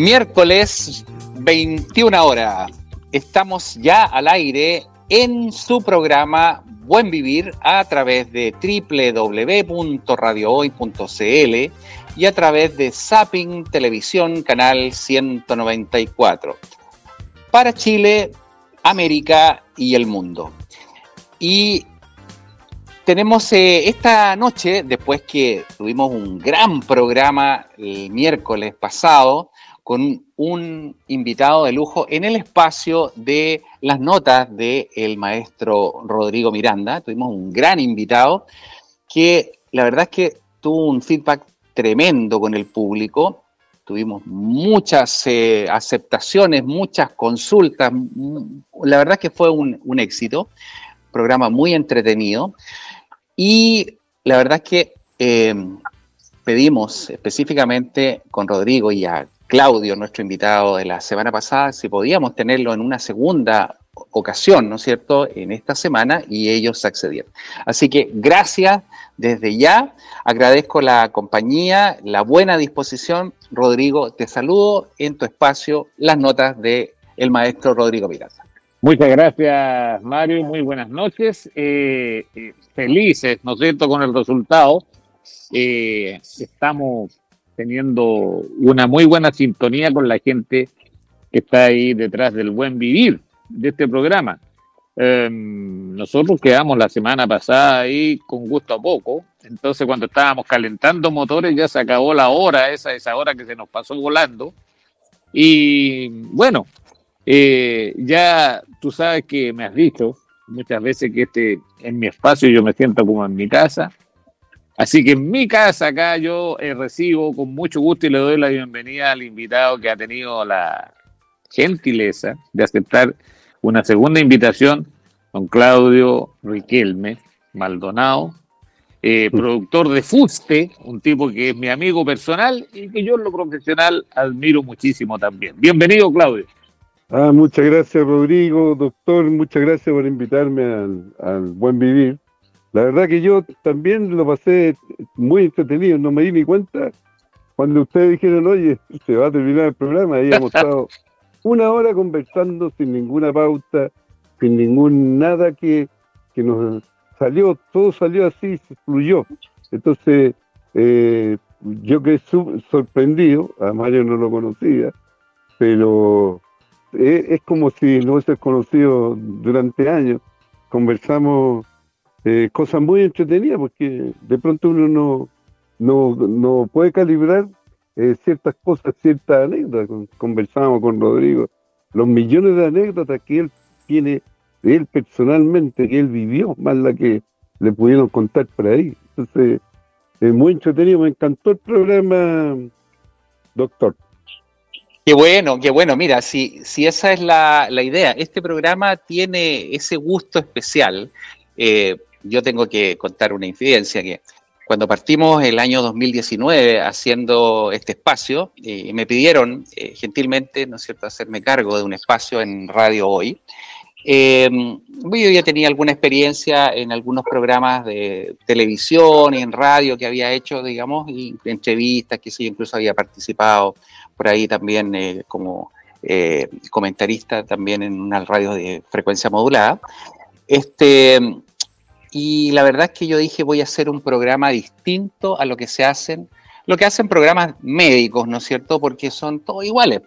Miércoles 21 horas. Estamos ya al aire en su programa Buen Vivir a través de www.radiohoy.cl y a través de Zapping Televisión Canal 194. Para Chile, América y el mundo. Y tenemos eh, esta noche, después que tuvimos un gran programa el miércoles pasado, con un invitado de lujo en el espacio de las notas del maestro Rodrigo Miranda. Tuvimos un gran invitado que la verdad es que tuvo un feedback tremendo con el público. Tuvimos muchas eh, aceptaciones, muchas consultas. La verdad es que fue un, un éxito. Programa muy entretenido. Y la verdad es que eh, pedimos específicamente con Rodrigo y a Claudio, nuestro invitado de la semana pasada, si podíamos tenerlo en una segunda ocasión, ¿no es cierto?, en esta semana y ellos accedieron. Así que gracias desde ya, agradezco la compañía, la buena disposición. Rodrigo, te saludo en tu espacio, las notas del el maestro Rodrigo Miranda. Muchas gracias, Mario. Muy buenas noches. Eh, eh, felices, ¿no es cierto?, con el resultado. Eh, estamos teniendo una muy buena sintonía con la gente que está ahí detrás del buen vivir de este programa. Em, nosotros quedamos la semana pasada ahí con gusto a poco. Entonces, cuando estábamos calentando motores, ya se acabó la hora, esa, esa hora que se nos pasó volando. Y bueno, eh, ya tú sabes que me has dicho muchas veces que este en mi espacio yo me siento como en mi casa. Así que en mi casa acá yo eh, recibo con mucho gusto y le doy la bienvenida al invitado que ha tenido la gentileza de aceptar una segunda invitación, don Claudio Riquelme Maldonado, eh, productor de Fuste, un tipo que es mi amigo personal y que yo en lo profesional admiro muchísimo también. Bienvenido, Claudio. Ah, muchas gracias, Rodrigo, doctor. Muchas gracias por invitarme al, buen vivir. La verdad que yo también lo pasé muy entretenido, no me di ni cuenta cuando ustedes dijeron, oye, se va a terminar el programa, hemos estado una hora conversando sin ninguna pauta, sin ningún nada que, que nos salió, todo salió así, se fluyó. Entonces, eh, yo quedé sorprendido, a Mario no lo conocía, pero es, como si no hubiese conocido durante años. Conversamos eh, cosas muy entretenidas porque de pronto uno no, no, no puede calibrar eh, ciertas cosas, ciertas anécdotas. Conversamos con Rodrigo, los millones de anécdotas que él tiene, él personalmente, que él vivió, más la que le pudieron contar por ahí. Entonces, es muy entretenido, me encantó el programa, doctor. Qué bueno, qué bueno. Mira, si, si esa es la, idea, este programa tiene ese gusto especial. Eh, yo tengo que contar una incidencia que cuando partimos el año 2019 haciendo este espacio, eh, me pidieron eh, gentilmente, ¿no es cierto?, hacerme cargo de un espacio en Radio Hoy. yo ya tenía alguna experiencia en algunos programas de televisión y en radio que había hecho, digamos, y entrevistas que sí, incluso había participado por ahí también eh, como eh, comentarista también en una radio de frecuencia modulada. Este, y la verdad es que yo dije voy a hacer un programa distinto a lo que se hacen, lo que hacen programas médicos, ¿no es cierto? Porque son todos iguales.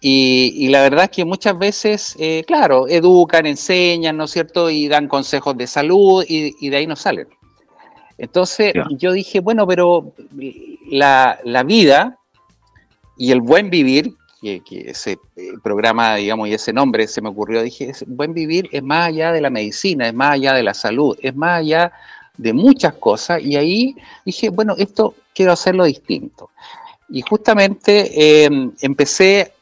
Y, la verdad es que muchas veces, eh, claro, educan, enseñan, ¿no es cierto? Y dan consejos de salud y, de ahí no salen. Entonces yo dije, bueno, pero la, la vida y el buen vivir, que, ese eh, programa, digamos, y ese nombre se me ocurrió, dije, buen vivir es más allá de la medicina, es más allá de la salud, es más allá de muchas cosas. Y ahí dije, bueno, esto quiero hacerlo distinto. Y justamente em, empecé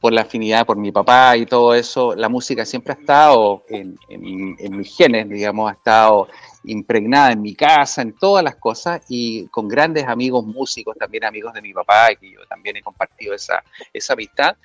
por la afinidad por mi papá y todo eso, la música siempre ha estado en, en, mis genes, digamos, ha estado impregnada en mi casa, en todas las cosas, y con grandes amigos músicos, también amigos de mi papá, y que yo también he compartido esa, esa amistad.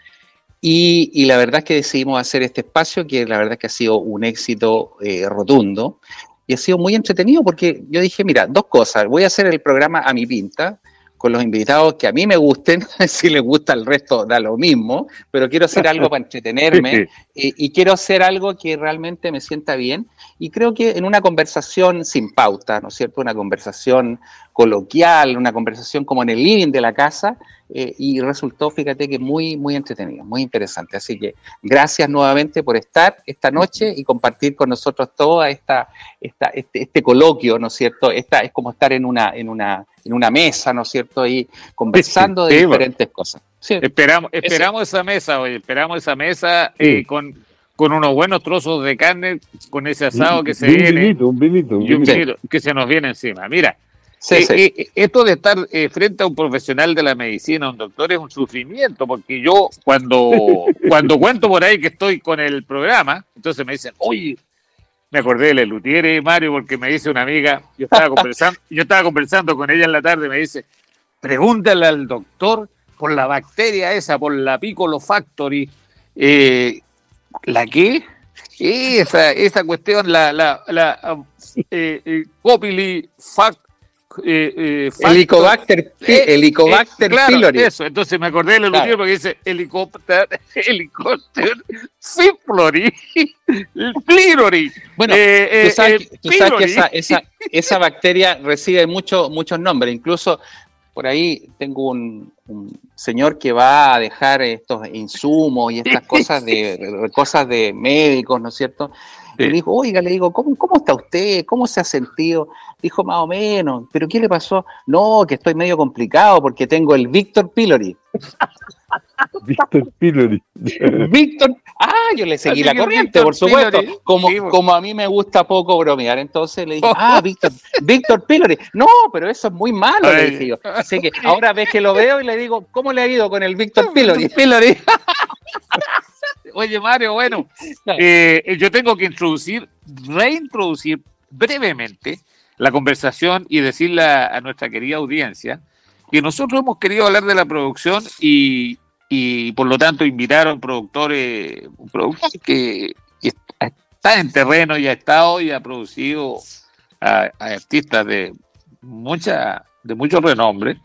Y, la verdad es que decidimos hacer este espacio, que la verdad es que ha sido un éxito eh, rotundo, y ha sido muy entretenido porque yo dije, mira, dos cosas, voy a hacer el programa a mi pinta, con los invitados que a mí me gusten, si les gusta el resto da lo mismo, pero quiero hacer algo para entretenerme y, y, quiero hacer algo que realmente me sienta bien. Y creo que en una conversación sin pauta, ¿no es cierto? Una conversación coloquial, una conversación como en el living de la casa, eh, y resultó, fíjate que muy, muy entretenido, muy interesante. Así que gracias nuevamente por estar esta noche y compartir con nosotros toda esta, esta este, este, coloquio, ¿no es cierto? Esta es como estar en una, en una, en una mesa, ¿no es cierto? Y conversando de diferentes cosas. esperamos, esperamos esa mesa, hoy esperamos esa mesa eh, con con unos buenos trozos de carne, con ese asado que se viene. un vinito, un vinito. que se nos viene encima. Mira, eh, eh, esto de estar eh, frente a un profesional de la medicina, un doctor, es un sufrimiento, porque yo cuando, cuando cuento por ahí que estoy con el programa, entonces me dicen, oye, me acordé de Lelutiere, Mario, porque me dice una amiga, yo estaba conversando, yo estaba conversando con ella en la tarde, me dice, pregúntale al doctor por la bacteria esa, por la Piccolo Factory, ¿la qué? Esa, esa cuestión, la, la, la eh, eh, eh, helicobacter, eh, helicobacter pylori. Eso, entonces me acordé del claro. porque dice helicóptero, helicóptero, pylori, pylori. Bueno, tú sabes, tú sabes que esa, esa, esa, bacteria recibe mucho, muchos nombres, incluso por ahí tengo un, un, señor que va a dejar estos insumos y estas cosas de, cosas de médicos, ¿no es cierto? Le dijo, oiga, le digo, ¿cómo, ¿cómo está usted? ¿Cómo se ha sentido? Dijo, más o menos, ¿pero qué le pasó? No, que estoy medio complicado porque tengo el Víctor Pillori. Víctor Pillori. Víctor, ah, yo le seguí la corriente, por supuesto. como, como a mí me gusta poco bromear, entonces le dije, ah, Víctor, Víctor Pillori. No, pero eso es muy malo, le dije yo. Así que ahora ves que lo veo y le digo, ¿cómo le ha ido con el Víctor Pillori? Oye, Mario, bueno, eh, yo tengo que introducir, reintroducir brevemente la conversación y decirle a, nuestra querida audiencia que nosotros hemos querido hablar de la producción y, por lo tanto invitaron productores, un productor que, está en terreno y ha estado y ha producido a, artistas de mucha de mucho renombre,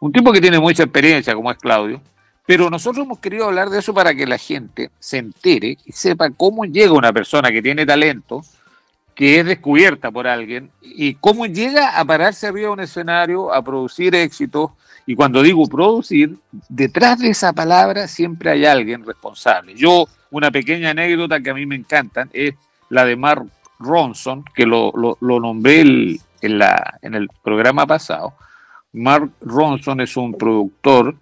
un tipo que tiene mucha experiencia como es Claudio, pero nosotros hemos querido hablar de eso para que la gente se entere y sepa cómo llega una persona que tiene talento, que es descubierta por alguien, y cómo llega a pararse arriba de un escenario, a producir éxitos. Y cuando digo producir, detrás de esa palabra siempre hay alguien responsable. Yo, una pequeña anécdota que a mí me encantan es la de Mark Ronson, que lo, lo, nombré en, la, en el programa pasado. Mark Ronson es un productor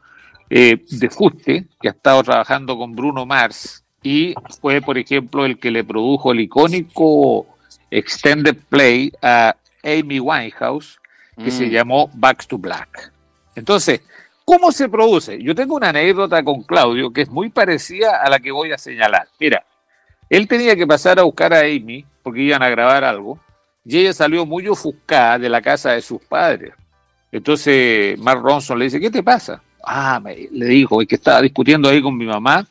eh, de Fuste, que ha estado trabajando con Bruno Mars y fue, por ejemplo, el que le produjo el icónico extended play a Amy Winehouse, que se mm. llamó Back to Black. Entonces, ¿cómo se produce? Yo tengo una anécdota con Claudio que es muy parecida a la que voy a señalar. Mira, él tenía que pasar a buscar a Amy porque iban a grabar algo y ella salió muy ofuscada de la casa de sus padres. Entonces Mark Ronson le dice, ¿qué te pasa? Ah, le dijo, es que estaba discutiendo ahí con mi mamá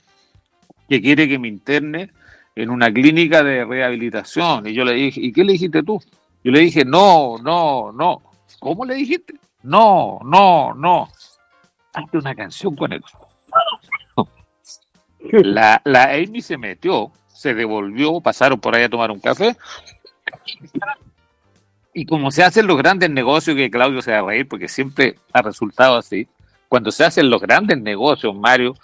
que quiere que me interne en una clínica de rehabilitación. Y yo le dije, ¿y qué le dijiste tú? Yo le dije, no, no, no. ¿Cómo le dijiste? No, no, no. Hazte una canción con él. La, la Amy se metió, se devolvió, pasaron por ahí a tomar un café. Y como se hacen los grandes negocios, que Claudio se va a reír porque siempre ha resultado así, cuando se hacen los grandes negocios, Mario,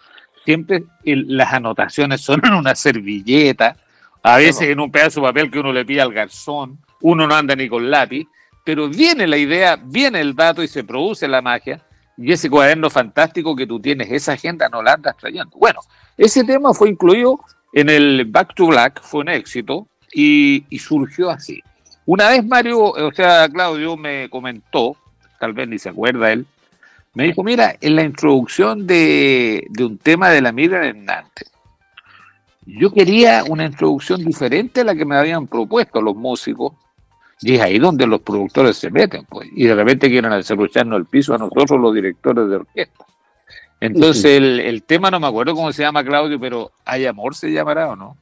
siempre las anotaciones son en una servilleta, a veces en un pedazo de papel que uno le pide al garzón, uno no anda ni con lápiz, pero viene la idea, viene el dato y se produce la magia, y ese cuaderno fantástico que tú tienes, esa agenda no la andas trayendo. Bueno, ese tema fue incluido en el Back to Black, fue un éxito, y, surgió así. Una vez Mario, o sea, Claudio me comentó, tal vez ni se acuerda él, me dijo, mira, en la introducción de, un tema de la Miriam Hernández, yo quería una introducción diferente a la que me habían propuesto los músicos, y es ahí donde los productores se meten, pues, y de repente quieren hacerrucharnos el piso a nosotros los directores de orquesta. Entonces el, el, tema no me acuerdo cómo se llama, Claudio, pero ¿Hay amor se llamará o no?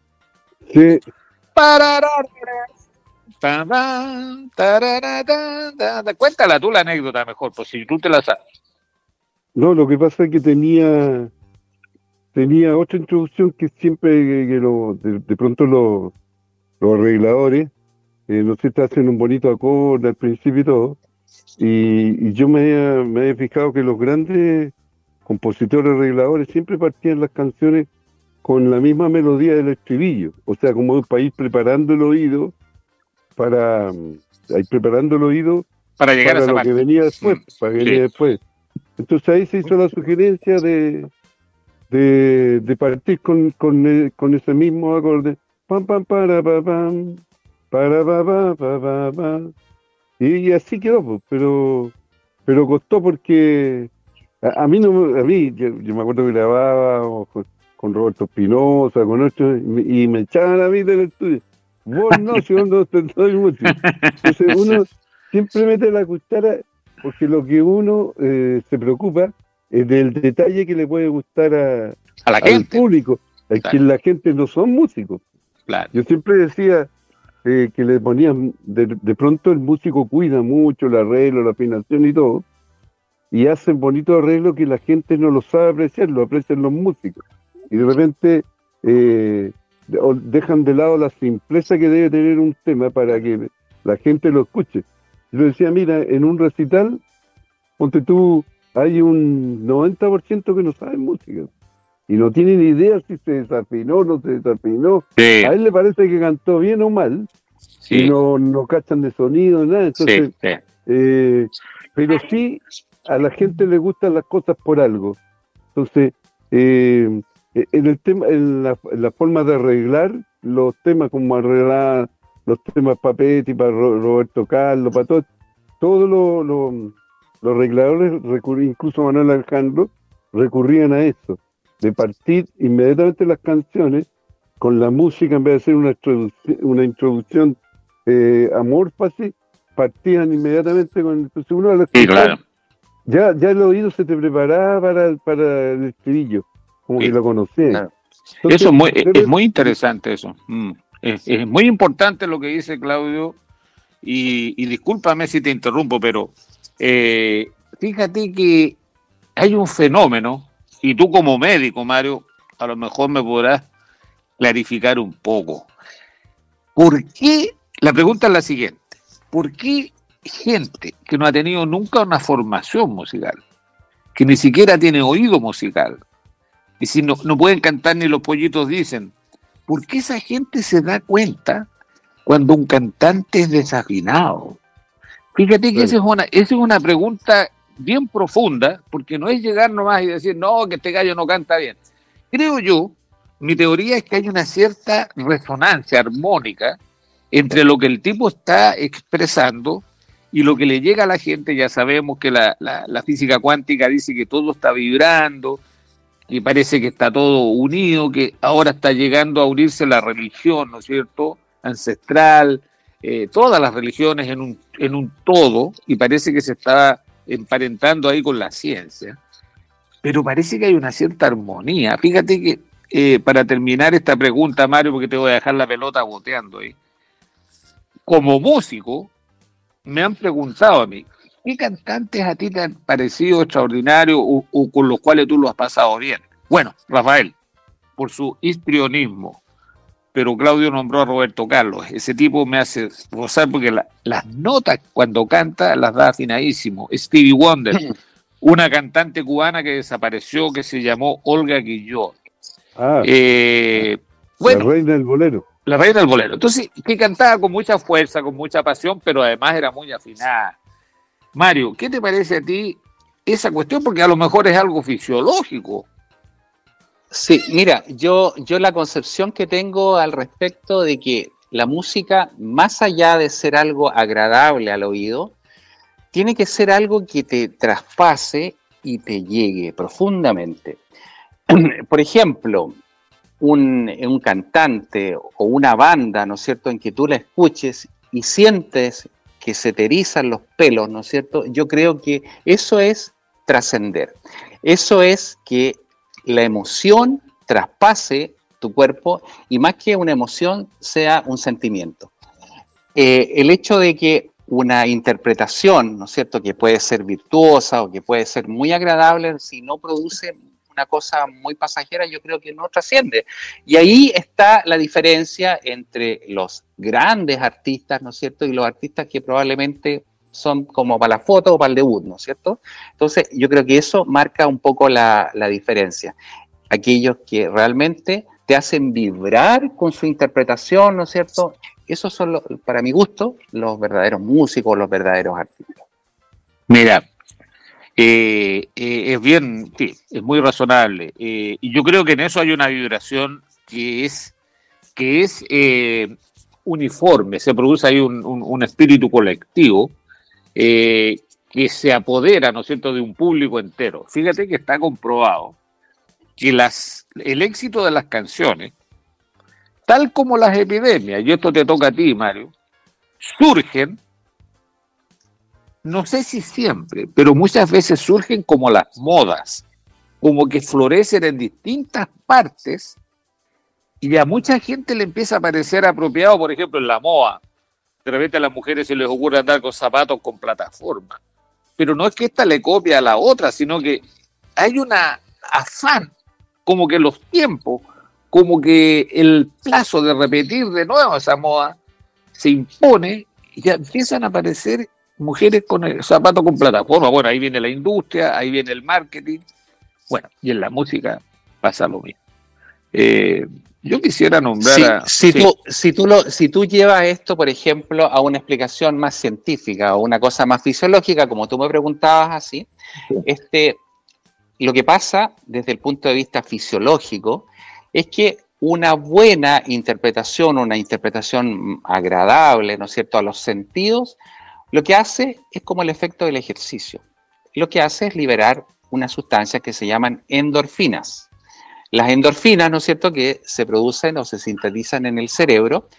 Sí. Cuéntala tú la anécdota mejor, pues si tú te la sabes. No, lo que pasa es que tenía tenía otra introducción que siempre que lo, de, pronto los, los arregladores, eh, no sé, te hacen un bonito acorde al principio y todo. Y, yo me, me he fijado que los grandes compositores arregladores siempre partían las canciones con la misma melodía del estribillo, o sea, como para ir preparando el oído, para ir preparando el oído para llegar a esa lo que venía después, mm, para que venía después. Entonces ahí se hizo la sugerencia de, de, partir con, con, eh, con, ese mismo acorde. Pam, pam, para, pa, pam, para, pa, pa, pa, Y, así quedó, pero, pero costó porque a, mí, no, a mí yo, me acuerdo que grababa con, Roberto Espinosa, con otros, y me, echaban a mí del estudio. Vos no, si vos no te doy mucho. Entonces uno siempre mete la cuchara porque lo que uno eh, se preocupa es del detalle que le puede gustar a, la al público. Es que la gente no son músicos. Yo siempre decía eh, que le ponían, de, de, pronto el músico cuida mucho el arreglo, la afinación y todo, y hacen bonito arreglo que la gente no lo sabe apreciar, lo aprecian los músicos. Y de repente eh, dejan de lado la simpleza que debe tener un tema para que la gente lo escuche. Yo decía, mira, en un recital, ponte tú, hay un 90% que no saben música y no tienen idea si se desafinó o no se desafinó. A él le parece que cantó bien o mal y no, no cachan de sonido, nada. Entonces, eh, pero sí a la gente le gustan las cosas por algo. Entonces, eh, en el tema, en la, forma de arreglar los temas como arreglar los temas para Petty, para Roberto Carlos, para todo, todos los, los, arregladores, incluso Manuel Alejandro, recurrían a eso, de partir inmediatamente las canciones con la música en vez de hacer una, introducción, una introducción eh, partían inmediatamente con entonces uno sí, claro. ya, ya el oído se te preparaba para, para el estribillo, como que lo conocía. eso es muy, es muy interesante eso. Mm. Es, muy importante lo que dice Claudio, y, discúlpame si te interrumpo, pero eh, fíjate que hay un fenómeno, y tú como médico, Mario, a lo mejor me podrás clarificar un poco. ¿Por qué? La pregunta es la siguiente. ¿Por qué gente que no ha tenido nunca una formación musical, que ni siquiera tiene oído musical, y si no, no pueden cantar ni los pollitos dicen, ¿por qué esa gente se da cuenta cuando un cantante es desafinado? Fíjate que esa, es una, esa es una pregunta bien profunda, porque no es llegar nomás y decir, no, que este gallo no canta bien. Creo yo, mi teoría es que hay una cierta resonancia armónica entre lo que el tipo está expresando y lo que le llega a la gente. Ya sabemos que la, la física cuántica dice que todo está vibrando, y parece que está todo unido, que ahora está llegando a unirse la religión, ¿no es cierto? Ancestral, eh, todas las religiones en un, en un todo, y parece que se está emparentando ahí con la ciencia. Pero parece que hay una cierta armonía. Fíjate que, eh, para terminar esta pregunta, Mario, porque te voy a dejar la pelota boteando ahí. Como músico, me han preguntado a mí, ¿Qué cantantes a ti te han parecido extraordinarios o, con los cuales tú lo has pasado bien? Bueno, Rafael, por su histrionismo, pero Claudio nombró a Roberto Carlos. Ese tipo me hace gozar porque las notas cuando canta las da afinadísimo. Stevie Wonder, una cantante cubana que desapareció que se llamó Olga Guillot. Ah, eh, la reina del bolero. La reina del bolero. Entonces, que cantaba con mucha fuerza, con mucha pasión, pero además era muy afinada. Mario, ¿qué te parece a ti esa cuestión? Porque a lo mejor es algo fisiológico. Sí, mira, yo, yo la concepción que tengo al respecto de que la música, más allá de ser algo agradable al oído, tiene que ser algo que te traspase y te llegue profundamente. Por ejemplo, un, un, cantante o una banda, ¿no es cierto?, en que tú la escuches y sientes que se te erizan los pelos, ¿no es cierto? Yo creo que eso es trascender. Eso es que la emoción traspase tu cuerpo y más que una emoción sea un sentimiento. Eh, el hecho de que una interpretación, ¿no es cierto?, que puede ser virtuosa o que puede ser muy agradable, si no produce una cosa muy pasajera, yo creo que no trasciende. Y ahí está la diferencia entre los grandes artistas, ¿no es cierto?, y los artistas que probablemente son como para la foto o para el debut, ¿no es cierto? Entonces, yo creo que eso marca un poco la, la diferencia. Aquellos que realmente te hacen vibrar con su interpretación, ¿no es cierto? Esos son, para mi gusto, los verdaderos músicos, los verdaderos artistas. Mira, eh, eh, es bien, sí, es muy razonable. Eh, y yo creo que en eso hay una vibración que es, que es uniforme, se produce ahí un, un espíritu colectivo que se apodera, ¿no es cierto?, de un público entero. Fíjate que está comprobado que las, el éxito de las canciones tal como las epidemias, y esto te toca a ti, Mario, surgen, no sé si siempre, pero muchas veces surgen como las modas, como que florecen en distintas partes y a mucha gente le empieza a parecer apropiado, por ejemplo, en la moda. De repente a las mujeres se les ocurre andar con zapatos con plataforma. Pero no es que esta le copia a la otra, sino que hay una afán, como que los tiempos como que el plazo de repetir de nuevo esa moda se impone y ya empiezan a aparecer mujeres con el zapato con plataforma. Bueno, ahí viene la industria, ahí viene el marketing. Bueno, y en la música pasa lo mismo. Eh, yo quisiera nombrar si, Tú, si, tú lo, si tú llevas esto, por ejemplo, a una explicación más científica o una cosa más fisiológica, como tú me preguntabas así, este, lo que pasa desde el punto de vista fisiológico es que una buena interpretación, una interpretación agradable, ¿no es cierto?, a los sentidos, lo que hace es como el efecto del ejercicio. Lo que hace es liberar unas sustancias que se llaman endorfinas. Las endorfinas, ¿no es cierto?, que se producen o se sintetizan en el cerebro,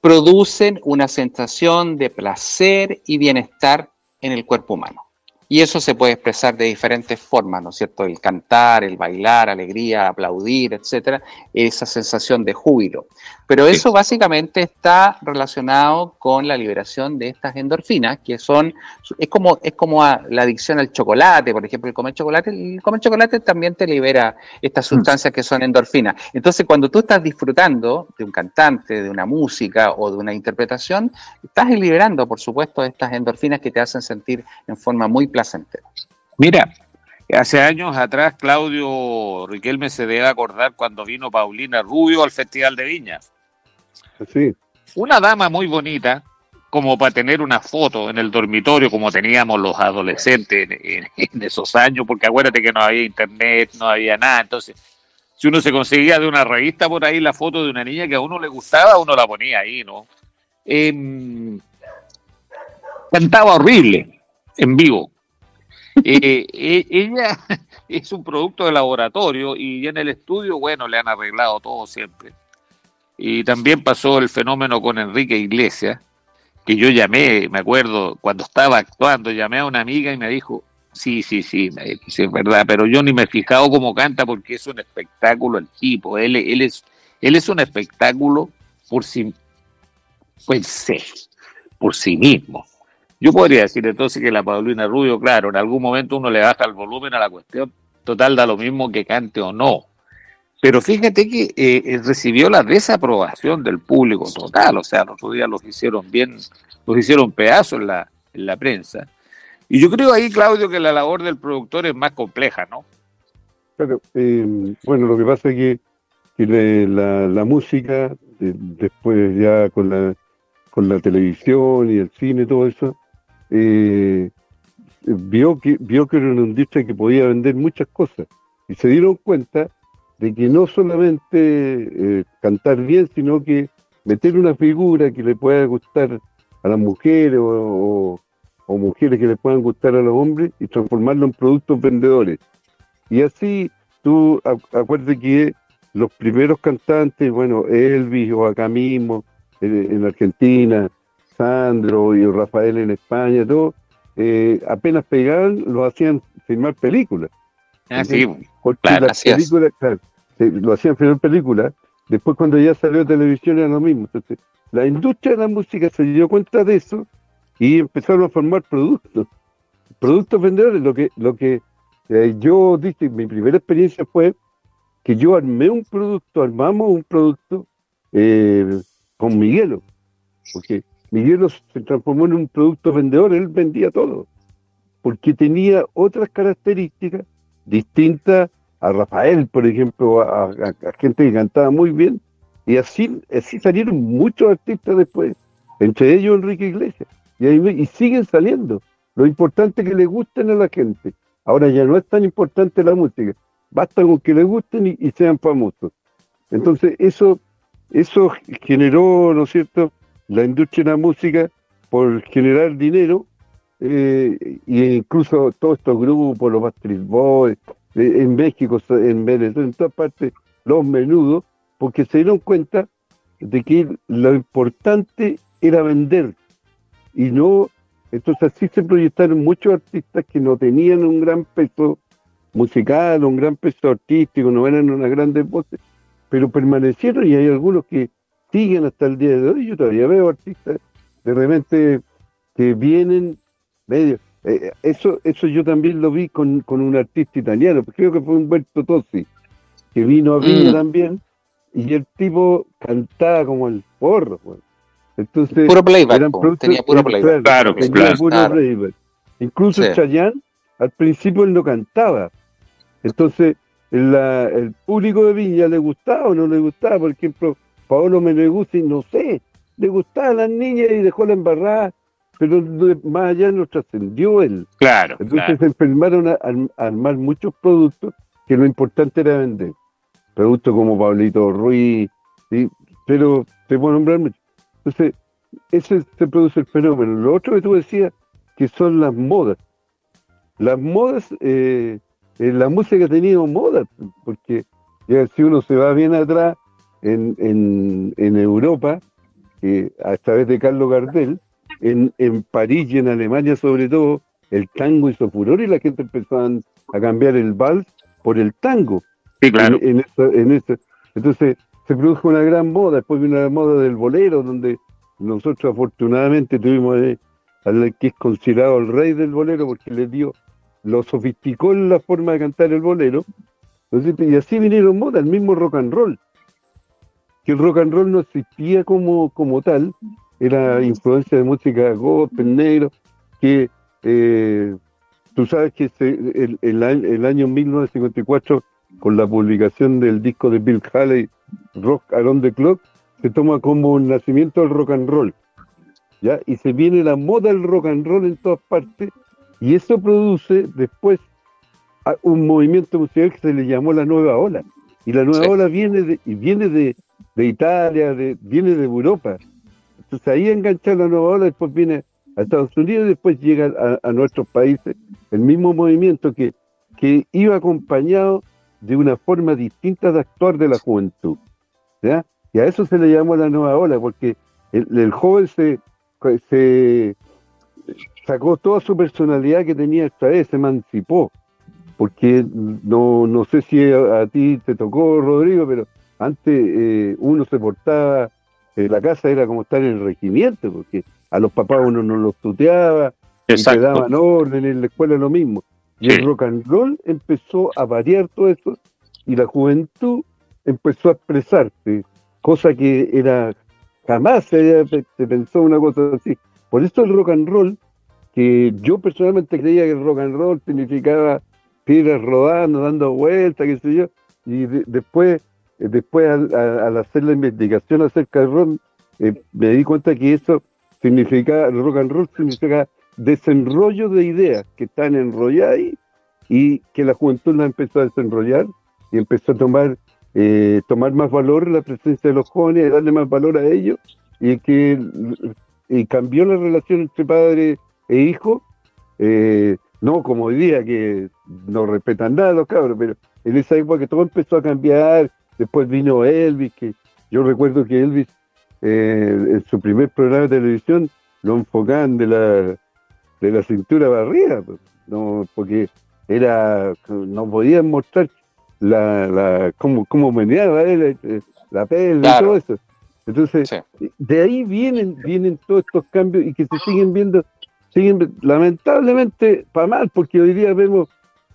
producen una sensación de placer y bienestar en el cuerpo humano. Y eso se puede expresar de diferentes formas, ¿no es cierto? El cantar, el bailar, alegría, aplaudir, etcétera, esa sensación de júbilo. Pero eso básicamente está relacionado con la liberación de estas endorfinas, que son, es como, es como la adicción al chocolate, por ejemplo, el comer chocolate, el comer chocolate también te libera estas mm. sustancias que son endorfinas. Entonces, cuando tú estás disfrutando de un cantante, de una música o de una interpretación, estás liberando, por supuesto, estas endorfinas que te hacen sentir en forma muy placentera. Mira, hace años atrás Claudio Riquelme se debe acordar cuando vino Paulina Rubio al Festival de Viña. Una dama muy bonita, como para tener una foto en el dormitorio, como teníamos los adolescentes en, esos años, porque acuérdate que no había internet, no había nada. Entonces, si uno se conseguía de una revista por ahí la foto de una niña que a uno le gustaba, uno la ponía ahí, ¿no? Em, cantaba horrible en vivo. Ella es un producto de laboratorio y en el estudio, bueno, le han arreglado todo siempre. Y también pasó el fenómeno con Enrique Iglesias, que yo llamé, me acuerdo, cuando estaba actuando, llamé a una amiga y me dijo, sí, sí, sí, sí, es verdad, pero yo ni me he fijado cómo canta porque es un espectáculo el tipo, él, él, es, él es un espectáculo por sí, pues por sí mismo. Yo podría decir entonces que la Paulina Rubio, claro, en algún momento uno le baja el volumen a la cuestión, total da lo mismo que cante o no. Pero fíjate que eh, recibió la desaprobación del público total, o sea, los otros días los hicieron bien, los hicieron pedazos en la, la prensa. Y yo creo ahí, Claudio, que la labor del productor es más compleja, ¿no? Claro, eh, bueno, lo que pasa es que, la, música, después ya con la, con la televisión y el cine todo eso, vio, que, vio que era una industria que podía vender muchas cosas. Y se dieron cuenta de que no solamente eh, cantar bien, sino que meter una figura que le pueda gustar a las mujeres o, mujeres que le puedan gustar a los hombres y transformarlo en productos vendedores. Y así tú acuérdate que los primeros cantantes, bueno, Elvis o acá mismo, en, Argentina, Sandro y Rafael en España, todo, eh, apenas pegaban, lo hacían filmar películas. Ah, sí, porque las películas, claro, lo hacían en película, después cuando ya salió televisión era lo mismo. Entonces, la industria de la música se dio cuenta de eso y empezaron a formar productos, productos vendedores. Lo que, lo que eh, yo dije, mi primera experiencia fue que yo armé un producto, armamos un producto eh, con Miguelo, porque Miguelo se transformó en un producto vendedor, él vendía todo, porque tenía otras características distintas a Rafael, por ejemplo, a, gente que cantaba muy bien, y así, así salieron muchos artistas después, entre ellos Enrique Iglesias, y, y siguen saliendo. Lo importante es que le gusten a la gente. Ahora ya no es tan importante la música, basta con que les gusten y, sean famosos. Entonces, eso, eso generó, ¿no es cierto?, la industria de la música por generar dinero, eh, e incluso todos estos grupos, los Bastard Boys, eh, en México, en Venezuela, en todas partes, los menudos, porque se dieron cuenta de que lo importante era vender. Y no entonces así se proyectaron muchos artistas que no tenían un gran peso musical, un gran peso artístico, no eran unas grandes voces, pero permanecieron y hay algunos que siguen hasta el día de hoy. Yo todavía veo artistas de repente que vienen medio. Eh, eso, eso yo también lo vi con, un artista italiano, creo que fue Humberto Tosi, que vino a Viña mm. también, y el tipo cantaba como el porro. Entonces, puro playback, tenía puro playback. Claro, tenía puro playback. Incluso Chayanne, al principio él no cantaba. Entonces, el público de Viña le gustaba o no le gustaba. Por ejemplo, Paolo Meneguzzi, no sé, le gustaba a las niñas y dejó la embarrada, pero más allá no trascendió él. Claro. Entonces se enfermaron a, armar muchos productos que lo importante era vender. Productos como Pablito Ruiz, ¿sí? pero te puedo nombrar mucho. Entonces, ese se produce el fenómeno. Lo otro que tú decías, que son las modas. Las modas, eh, eh, la música ha tenido modas, porque ya si uno se va bien atrás, en, en, Europa, a través de Carlos Gardel, en, en París y en Alemania sobre todo, el tango hizo furor y la gente empezó a, cambiar el vals por el tango. Sí, claro. En, en Entonces, se produjo una gran moda, después vino la moda del bolero, donde nosotros afortunadamente tuvimos al que es considerado el rey del bolero, porque le dio, lo sofisticó en la forma de cantar el bolero, y así vinieron modas, el mismo rock and roll, que el rock and roll no existía como, como tal, era influencia de música gospel, negro, que eh, tú sabes que el, el, el año 1954, con la publicación del disco de Bill Haley, Rock Around the Clock se toma como un nacimiento del rock and roll. ¿ya? Y se viene la moda del rock and roll en todas partes y eso produce después un movimiento musical que se le llamó la nueva ola. Y la nueva ola viene de, viene de, Italia, de, viene de Europa. Entonces ahí engancha la nueva ola, después viene a Estados Unidos y después llega a, a nuestros países el mismo movimiento que, que iba acompañado de una forma distinta de actuar de la juventud. ¿ya? Y a eso se le llamó la nueva ola, porque el, joven se, se sacó toda su personalidad que tenía esta vez, se emancipó. Porque no, no sé si a, ti te tocó, Rodrigo, pero antes eh, uno se portaba, en la casa era como estar en el regimiento, porque a los papás uno no los tuteaba, y te daban orden, en la escuela lo mismo. Y el rock and roll empezó a variar todo eso y la juventud empezó a expresarse, cosa que era jamás se, pensó una cosa así. Por eso el rock and roll, que yo personalmente creía que el rock and roll significaba piedras rodando, dando vueltas, qué sé yo, y después, después al, hacer la investigación acerca del rock, eh, me di cuenta que eso significaba, el rock and roll significa desenrollo de ideas que están enrolladas y que la juventud la empezó a desenrollar y empezó a tomar, eh, tomar más valor la presencia de los jóvenes, darle más valor a ellos y que cambió la relación entre padre e hijo, eh, no como hoy día que no respetan nada los cabros, pero en esa época que todo empezó a cambiar, después vino Elvis, que yo recuerdo que Elvis eh, en su primer programa de televisión lo enfocaban de la de la cintura barrida, pues, no, porque era, no podían mostrar la, la cómo, cómo meneaba él, eh, la peli y todo eso. Entonces, de ahí vienen, vienen todos estos cambios y que se siguen viendo, siguen lamentablemente para mal, porque hoy día vemos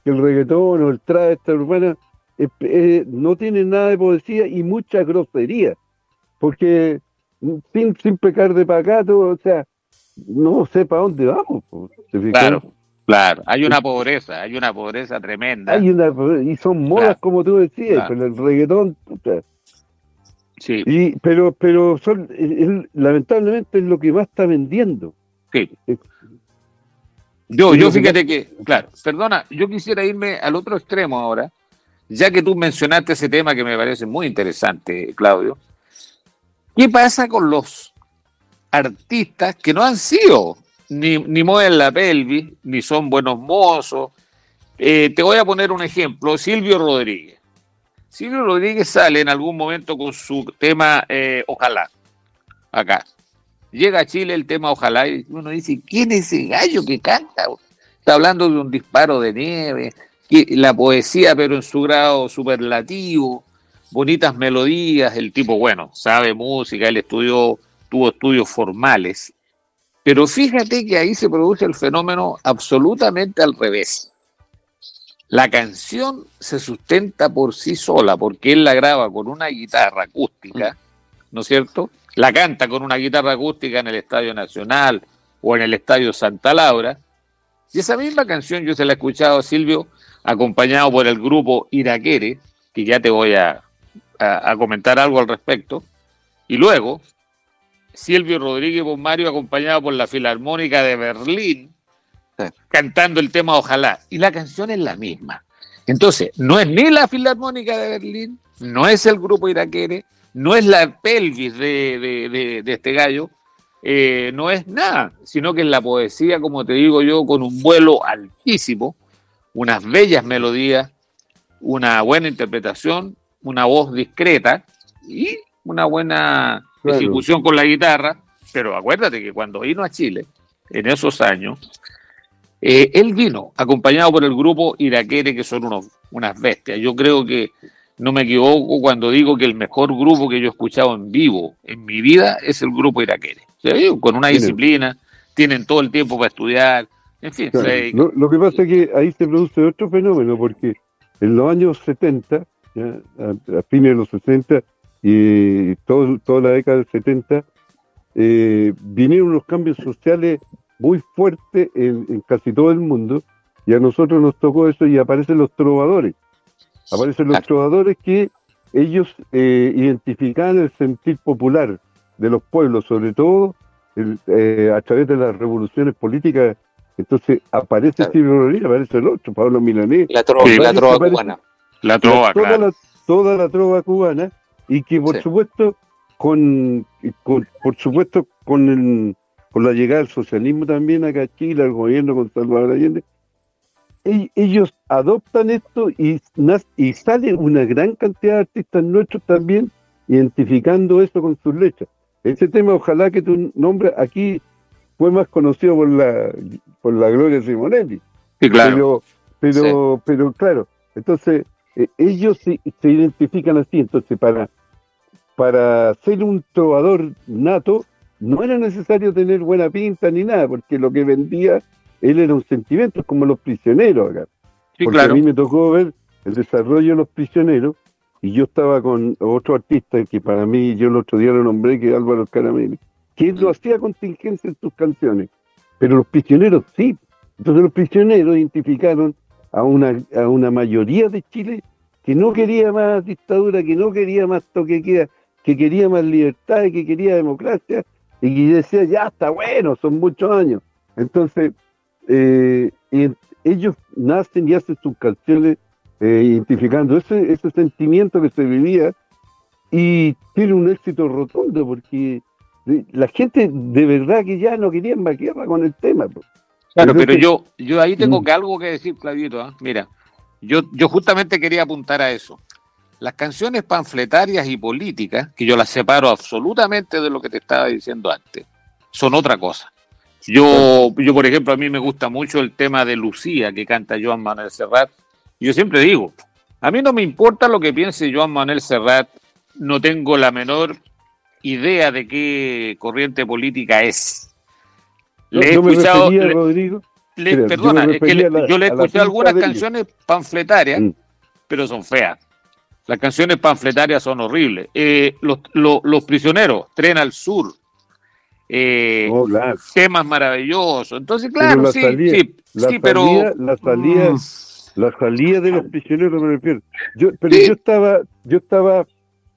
que el reggaetón o el trap esta urbana eh, eh, no tiene nada de poesía y mucha grosería, porque sin, sin pecar de pacato, o sea, no sé para dónde vamos. Claro, claro, hay una pobreza, hay una pobreza tremenda. Hay una y son modas como tú decías, pero el reggaetón, Sí. Y, pero, pero son, lamentablemente es lo que más está vendiendo. Sí. Yo, yo fíjate que, claro, perdona, yo quisiera irme al otro extremo ahora, ya que tú mencionaste ese tema que me parece muy interesante, Claudio. ¿Qué pasa con los artistas que no han sido ni, ni mueven la pelvis, ni son buenos mozos? Eh, te voy a poner un ejemplo, Silvio Rodríguez. Silvio Rodríguez sale en algún momento con su tema eh, Ojalá, acá. Llega a Chile el tema Ojalá y uno dice, ¿quién es ese gallo que canta? Está hablando de un disparo de nieve, la poesía pero en su grado superlativo, bonitas melodías, el tipo, bueno, sabe música, él estudió, tuvo estudios formales. Pero fíjate que ahí se produce el fenómeno absolutamente al revés. La canción se sustenta por sí sola porque él la graba con una guitarra acústica, ¿no es cierto? La canta con una guitarra acústica en el Estadio Nacional o en el Estadio Santa Laura. Y esa misma canción yo se la he escuchado a Silvio acompañado por el grupo Iraquere, que ya te voy a, a, comentar algo al respecto. Y luego, Silvio Rodríguez Mario acompañado por la Filarmónica de Berlín, cantando el tema Ojalá. Y la canción es la misma. Entonces, no es ni la Filarmónica de Berlín, no es el grupo Iraquere, no es la pelvis de, este gallo, eh, no es nada, sino que es la poesía, como te digo yo, con un vuelo altísimo, unas bellas melodías, una buena interpretación, una voz discreta y una buena ejecución con la guitarra. Pero acuérdate que cuando vino a Chile, en esos años, eh, él vino acompañado por el grupo Iraquere, que son unos, unas bestias. Yo creo que no me equivoco cuando digo que el mejor grupo que yo he escuchado en vivo en mi vida es el grupo Iraquere. con una disciplina, tienen todo el tiempo para estudiar, en fin. lo, que pasa es que ahí se produce otro fenómeno, porque en los años 70, a, fines de los 60 y todo, toda la década del 70, eh, vinieron unos cambios sociales muy fuerte en, casi todo el mundo, y a nosotros nos tocó eso y aparecen los trovadores. Aparecen los trovadores que ellos eh, identifican el sentir popular de los pueblos, sobre todo eh, a través de las revoluciones políticas. Entonces aparece Silvio Rodríguez, aparece el otro, Pablo Milanés. La trova, la trova cubana. La trova, toda, la, toda la trova cubana, y que por supuesto, con, con, por supuesto, con el con la llegada del socialismo también acá a Chile, al gobierno con Salvador Allende, ellos adoptan esto y, y sale una gran cantidad de artistas nuestros también identificando eso con sus letras. Ese tema, ojalá que tu nombre aquí fue más conocido por la por la Gloria Simonelli. Sí, claro. Pero, pero, pero claro, entonces eh, ellos se, se, identifican así. Entonces, para, para ser un trovador nato, no era necesario tener buena pinta ni nada, porque lo que vendía él era un sentimiento, como los prisioneros acá. porque a mí me tocó ver el desarrollo de los prisioneros, y yo estaba con otro artista que para mí, yo el otro día lo nombré, que es Álvaro Caramelli, que lo hacía contingencia en sus canciones, pero los prisioneros sí. Entonces los prisioneros identificaron a una, a una mayoría de Chile que no quería más dictadura, que no quería más toque queda, que quería más libertad, que quería democracia, y decía, ya está bueno, son muchos años. Entonces, eh, ellos nacen y hacen sus canciones eh, identificando ese, ese sentimiento que se vivía y tiene un éxito rotundo porque la gente de verdad que ya no quería más guerra con el tema. Claro, pero yo, yo ahí tengo mm. que algo que decir, Clavito. ¿ah? Mira, yo, yo justamente quería apuntar a eso. Las canciones panfletarias y políticas, que yo las separo absolutamente de lo que te estaba diciendo antes, son otra cosa. Yo, yo, por ejemplo, a mí me gusta mucho el tema de Lucía que canta Joan Manuel Serrat. Yo siempre digo, a mí no me importa lo que piense Joan Manuel Serrat, no tengo la menor idea de qué corriente política es. Le he escuchado. Rodrigo, perdona, yo, le he escuchado algunas canciones panfletarias, mm. pero son feas. Las canciones panfletarias son horribles. Eh, los, los, prisioneros, Tren al Sur, eh, oh, temas maravillosos. Entonces, claro, sí, sí, sí, pero. La salida, mm. la salida de los prisioneros me refiero. Yo, pero yo estaba, yo estaba,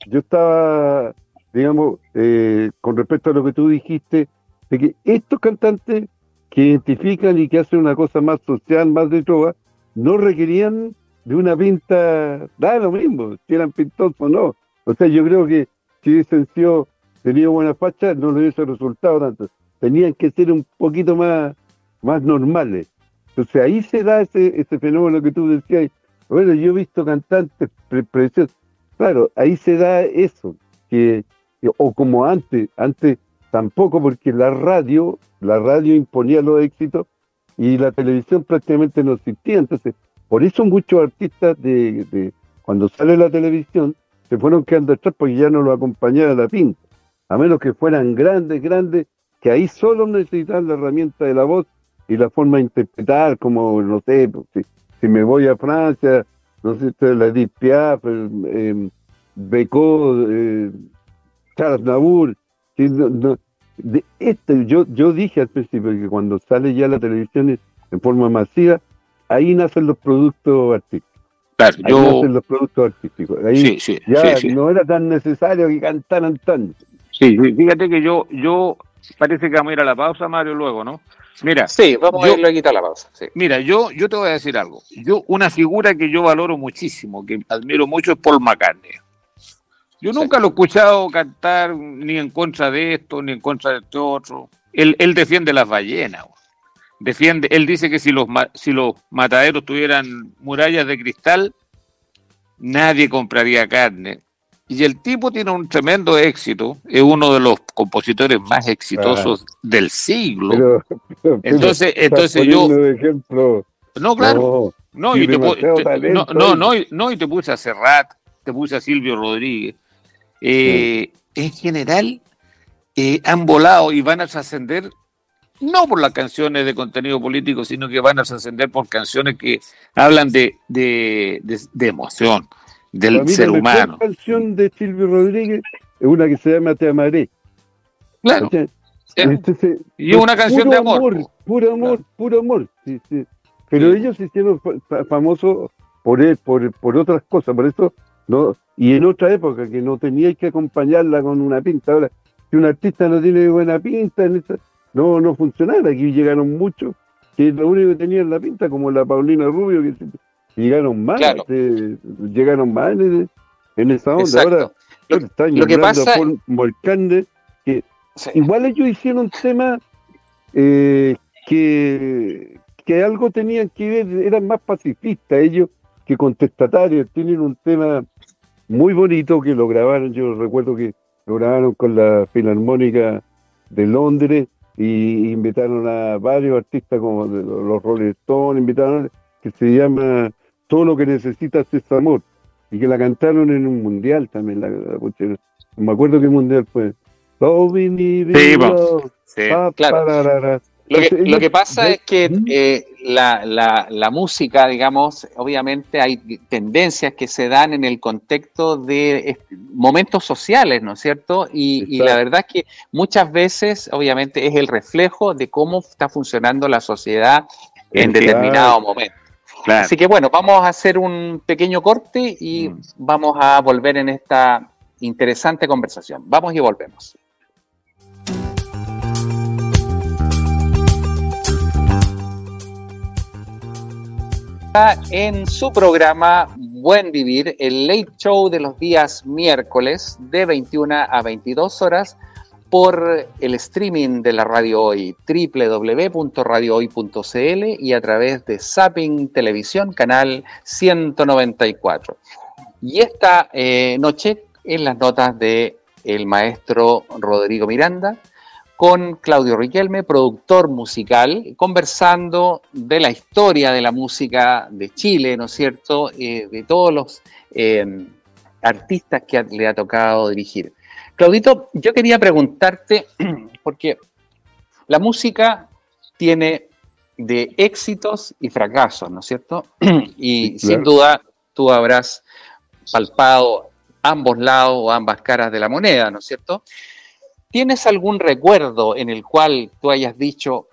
yo estaba, digamos, eh, con respecto a lo que tú dijiste, de que estos cantantes que identifican y que hacen una cosa más social, más de trova, no requerían de una pinta, da lo mismo, si eran pintosos o no. O sea, yo creo que si sido, tenido buena facha, no le hubiese resultado tanto. Tenían que ser un poquito más, más normales. Entonces ahí se da ese, ese fenómeno que tú decías. Bueno, yo he visto cantantes preciosos. Claro, ahí se da eso, que, o como antes, antes tampoco porque la radio, la radio imponía los éxitos y la televisión prácticamente no existía. Entonces, por eso muchos artistas de, cuando sale la televisión se fueron quedando atrás porque ya no lo acompañaba la pinta. A menos que fueran grandes, grandes, que ahí solo necesitan la herramienta de la voz y la forma de interpretar, como, no sé, pues, si, me voy a Francia, no sé, la Edith Piaf, eh, Becot, Charles Nabour, de este, yo, yo dije al principio que cuando sale ya la televisión en forma masiva, ahí nacen los productos artísticos. Claro, ahí nacen los productos artísticos. Ahí ya no era tan necesario que cantaran tanto. Sí, fíjate que yo, yo parece que vamos a ir a la pausa, Mario, luego, ¿no? Mira, sí, vamos a irlo a quitar la pausa. Mira, yo, yo te voy a decir algo. Yo, una figura que yo valoro muchísimo, que admiro mucho, es Paul McCartney. Yo nunca lo he escuchado cantar ni en contra de esto, ni en contra de este otro. Él, él defiende las ballenas defiende, él dice que si los, si los mataderos tuvieran murallas de cristal, nadie compraría carne. Y el tipo tiene un tremendo éxito, es uno de los compositores más exitosos del siglo. entonces, entonces yo... no, claro. No, y te, no, no, no, y te puse a Serrat, te puse a Silvio Rodríguez. Eh, en general, eh, han volado y van a trascender no por las canciones de contenido político, sino que van a trascender por canciones que hablan de, de, emoción del ser humano. La canción de Silvio Rodríguez es una que se llama Te amaré. Claro. y es una canción de amor. puro amor, puro amor. Pero ellos se hicieron famosos por, por, por otras cosas, por eso no y en otra época que no teníais que acompañarla con una pinta. Ahora, si un artista no tiene buena pinta, en esa, no, no funcionaba. Aquí llegaron muchos que lo único que tenían la pinta, como la Paulina Rubio, que llegaron más, llegaron más en, esa onda. Ahora lo, están lo que pasa que igual ellos hicieron un tema eh, que, que algo tenían que ver, eran más pacifistas ellos que contestatarios, tienen un tema muy bonito que lo grabaron, yo recuerdo que lo grabaron con la Filarmónica de Londres y invitaron a varios artistas como los Rolling Stones, invitaron que se llama Todo lo que necesitas es amor y que la cantaron en un mundial también, la, me acuerdo qué mundial fue. sí, sí, claro. Lo que, pasa es que eh, la, la, música, digamos, obviamente hay tendencias que se dan en el contexto de momentos sociales, ¿no es cierto? Y, la verdad es que muchas veces, obviamente, es el reflejo de cómo está funcionando la sociedad en determinado momento. Así que bueno, vamos a hacer un pequeño corte y mm. vamos a volver en esta interesante conversación. Vamos y volvemos. En su programa Buen Vivir, el late show de los días miércoles de 21 a 22 horas por el streaming de la radio hoy, www.radiohoy.cl y a través de Zapping Televisión, canal 194. Y esta eh, noche, en las notas de el maestro Rodrigo Miranda, con Claudio Riquelme, productor musical, conversando de la historia de la música de Chile, ¿no es cierto?, eh, de todos los eh, artistas que le ha tocado dirigir. Claudito, yo quería preguntarte, porque la música tiene de éxitos y fracasos, ¿no es cierto? Y sin duda tú habrás palpado ambos lados o ambas caras de la moneda, ¿no es cierto? ¿Tienes algún recuerdo en el cual tú hayas dicho,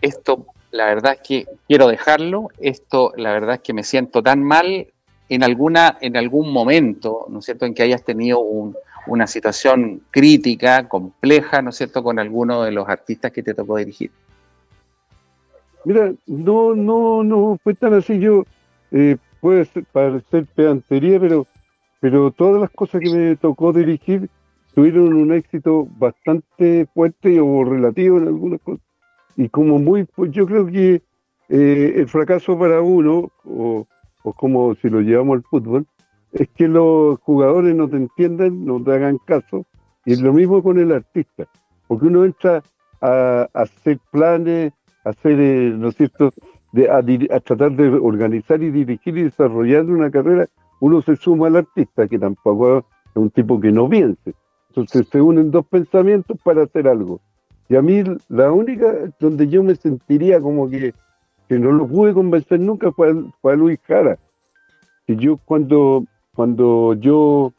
esto la verdad es que quiero dejarlo, esto la verdad es que me siento tan mal en, alguna, en algún momento, ¿no es cierto?, en que hayas tenido un, una situación crítica, compleja, ¿no es cierto?, con alguno de los artistas que te tocó dirigir. Mira, no, no, no fue tan así. Yo, eh, puede ser, parecer pedantería, pero, pero todas las cosas que me tocó dirigir tuvieron un éxito bastante fuerte o relativo en algunas cosas. Y como muy, pues yo creo que eh, el fracaso para uno, o, o como si lo llevamos al fútbol, es que los jugadores no te entiendan, no te hagan caso, y es lo mismo con el artista, porque uno entra a, hacer planes, a hacer, eh, ¿no es cierto?, de, a, tratar de organizar y dirigir y desarrollar una carrera, uno se suma al artista, que tampoco es un tipo que no piense. Entonces se unen dos pensamientos para hacer algo. Y a mí la única donde yo me sentiría como que, que no lo pude convencer nunca fue fue a Luis Jara. Y yo cuando cuando yo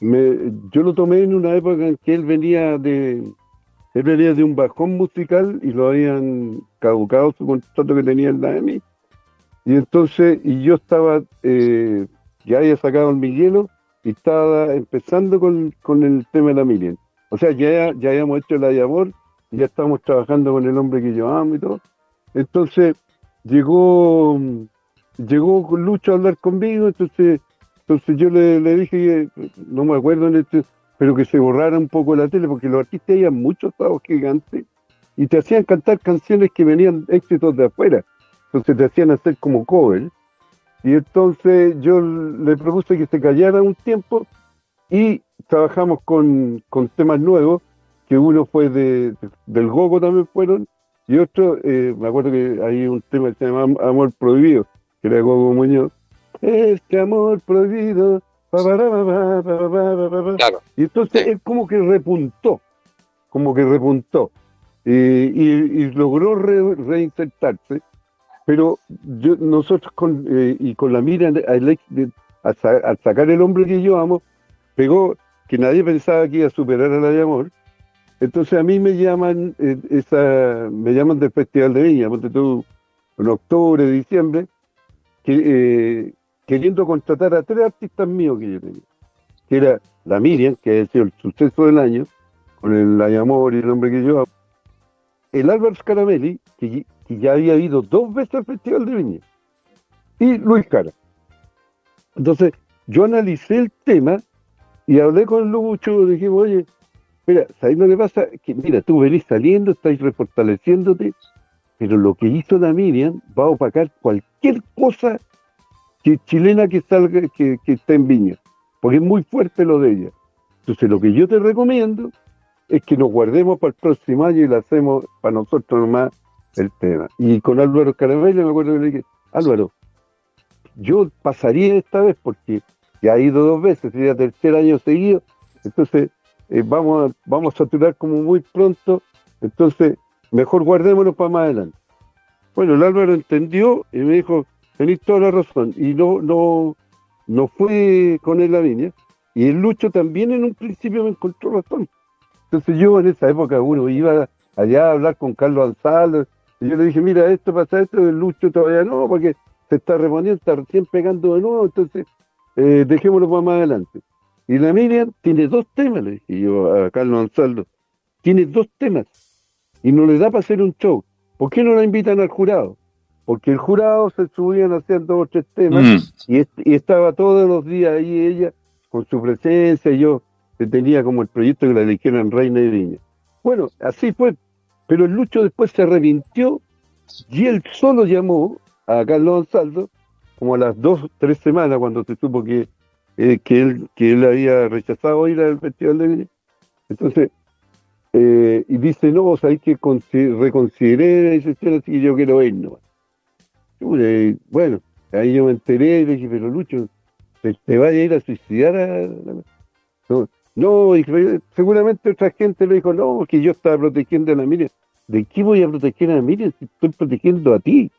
me, yo lo tomé en una época en que él venía de él venía de un bajón musical y lo habían caducado su contrato que tenía en la EMI y entonces y yo estaba eh, ya había sacado el Miguelo estaba empezando con, el tema de la Miriam o sea ya ya habíamos hecho la y ya estábamos trabajando con el hombre que yo amo y todo entonces llegó llegó Lucho a hablar conmigo entonces entonces yo le, dije, no me acuerdo en este, pero que se borrara un poco la tele, porque los artistas habían muchos sábados gigantes y te hacían cantar canciones que venían éxitos de afuera. Entonces te hacían hacer como cover. Y entonces yo le propuse que se callara un tiempo y trabajamos con, temas nuevos, que uno fue de, del Gogo también fueron, y otro, eh, me acuerdo que hay un tema que se llama Amor Prohibido, que era Gogo Muñoz, este amor prohibido. Y entonces él como que repuntó, como que repuntó, y, logró reinsertarse, pero yo, nosotros con, eh, y con la mira al, sacar el hombre que yo amo, pegó que nadie pensaba que iba a superar a la de amor. Entonces a mí me llaman, eh, esa, me llaman del Festival de Viña, ponte tú, en octubre, diciembre, eh, queriendo contratar a tres artistas míos que yo tenía, que era la Miriam, que ha sido el suceso del año, con el Ay Amor y el hombre que yo amo, el Álvaro Scaramelli, que, ya había ido dos veces al Festival de Viña, y Luis Cara. Entonces, yo analicé el tema y hablé con Lucho, dijimos, oye, mira, ¿sabes lo que pasa? Que mira, tú venís saliendo, estás refortaleciéndote, pero lo que hizo la va a opacar cualquier cosa que chilena que salga, que, que está en Viña, porque es muy fuerte lo de ella. Entonces lo que yo te recomiendo es que nos guardemos para el próximo año y lo hacemos para nosotros nomás el tema. Y con Álvaro Caramelo me acuerdo que le dije, Álvaro, yo pasaría esta vez porque ya ha ido dos veces, sería tercer año seguido, entonces eh, vamos, a, vamos a saturar como muy pronto, entonces mejor guardémonos para más adelante. Bueno, el Álvaro entendió y me dijo, tenéis toda la razón. Y no, no, no fue con él la línea. Y el Lucho también en un principio me encontró razón. Entonces yo en esa época uno iba allá a hablar con Carlos Ansaldo, y yo le dije, mira, esto pasa esto, el Lucho todavía no, porque se está reponiendo, está recién pegando de nuevo, entonces eh, dejémoslo para más adelante. Y la Miriam tiene dos temas, le dije yo a Carlos Ansaldo, tiene dos temas, y no le da para hacer un show. ¿Por qué no la invitan al jurado? porque el jurado se subían haciendo dos o tres temas mm. y, estaba todos los días ahí ella con su presencia y yo tenía como el proyecto que la eligieran reina de viña. Bueno, así fue, pero el Lucho después se arrepintió y él solo llamó a Carlos Gonzalo como a las dos, tres semanas cuando se supo que, eh, que, él, que él había rechazado ir al Festival de Viña. Entonces, eh, y dice, no, vos hay que reconsiderar la decisión, así que yo quiero ir nomás. Bueno, ahí yo me enteré y le dije, pero Lucho, ¿te, te vaya a ir a suicidar? A No, y seguramente otra gente le dijo, no, que yo estaba protegiendo a la Miriam. ¿De qué voy a proteger a la Miriam si estoy protegiendo a ti?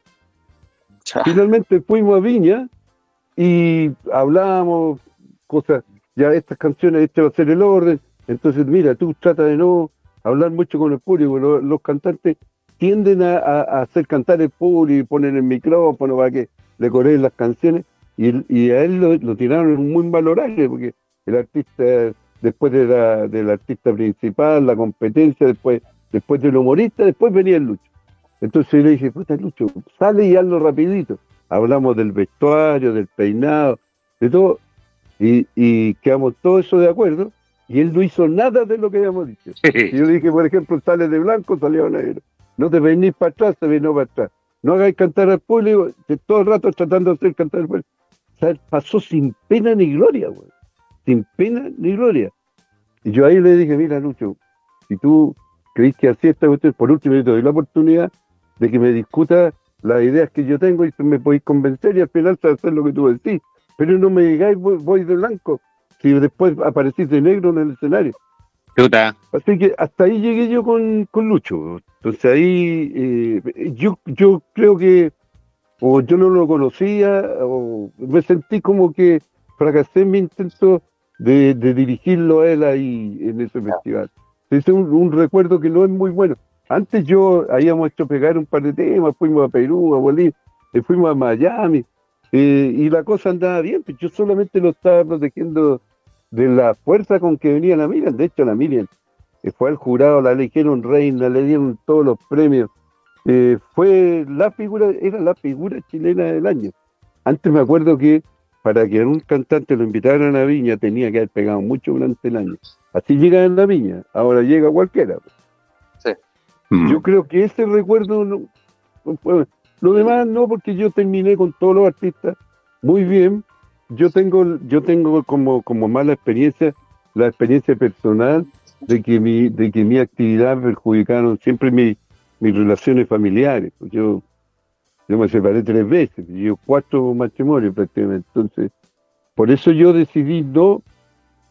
Finalmente fuimos a Viña y hablábamos cosas, ya estas canciones, este va a ser el orden. Entonces, mira, tú trata de no hablar mucho con el público. Los, cantantes tienden a, hacer cantar el público y poner el micrófono para que le coreen las canciones. Y, a él lo, tiraron muy valorable porque el artista, después de la, del artista principal, la competencia, después, después del humorista, después venía el Lucho. Entonces le dije, puta Lucho, sale y hazlo rapidito. Hablamos del vestuario, del peinado, de todo, y, y quedamos todo eso de acuerdo, y él no hizo nada de lo que habíamos dicho. Y yo dije, por ejemplo, sale de blanco, salió negro. No te venís para atrás, te venís para atrás. No hagáis cantar al público, todo el rato tratando de hacer cantar al público. O sea, pasó sin pena ni gloria, güey. Sin pena ni gloria. Y yo ahí le dije, mira, Lucho, si tú crees que así esta cuestión, por último te doy la oportunidad de que me discuta las ideas que yo tengo y me podéis convencer y al final hacer lo que tú decís. Pero no me digáis voy, de blanco, si después aparecís de negro en el escenario. Así que hasta ahí llegué yo con, con Lucho. Entonces ahí eh, yo, yo creo que o yo no lo conocía o me sentí como que fracasé en mi intento de, dirigirlo a él ahí en ese festival. Es un, un recuerdo que no es muy bueno. Antes yo habíamos hecho pegar un par de temas, fuimos a Perú, a Bolivia, eh, fuimos a Miami, eh, y la cosa andaba bien, pues yo solamente lo estaba protegiendo de la fuerza con que venía la Miriam. De hecho, la Miriam eh, fue al jurado, la eligieron reina, le dieron todos los premios. fue la figura, era la figura chilena del año. Antes me acuerdo que para que un cantante lo invitaran a la viña tenía que haber pegado mucho durante el año. Así llega en la viña, ahora llega cualquiera. Pues. Mm. Yo creo que ese recuerdo, no, lo demás no, porque yo terminé con todos los artistas muy bien. Yo tengo, yo tengo como, como mala experiencia la experiencia personal de que mi, de que mi actividad perjudicaron siempre mis relaciones familiares. Pues yo, yo me separé tres veces, yo cuatro matrimonios prácticamente. Entonces, por eso yo decidí no,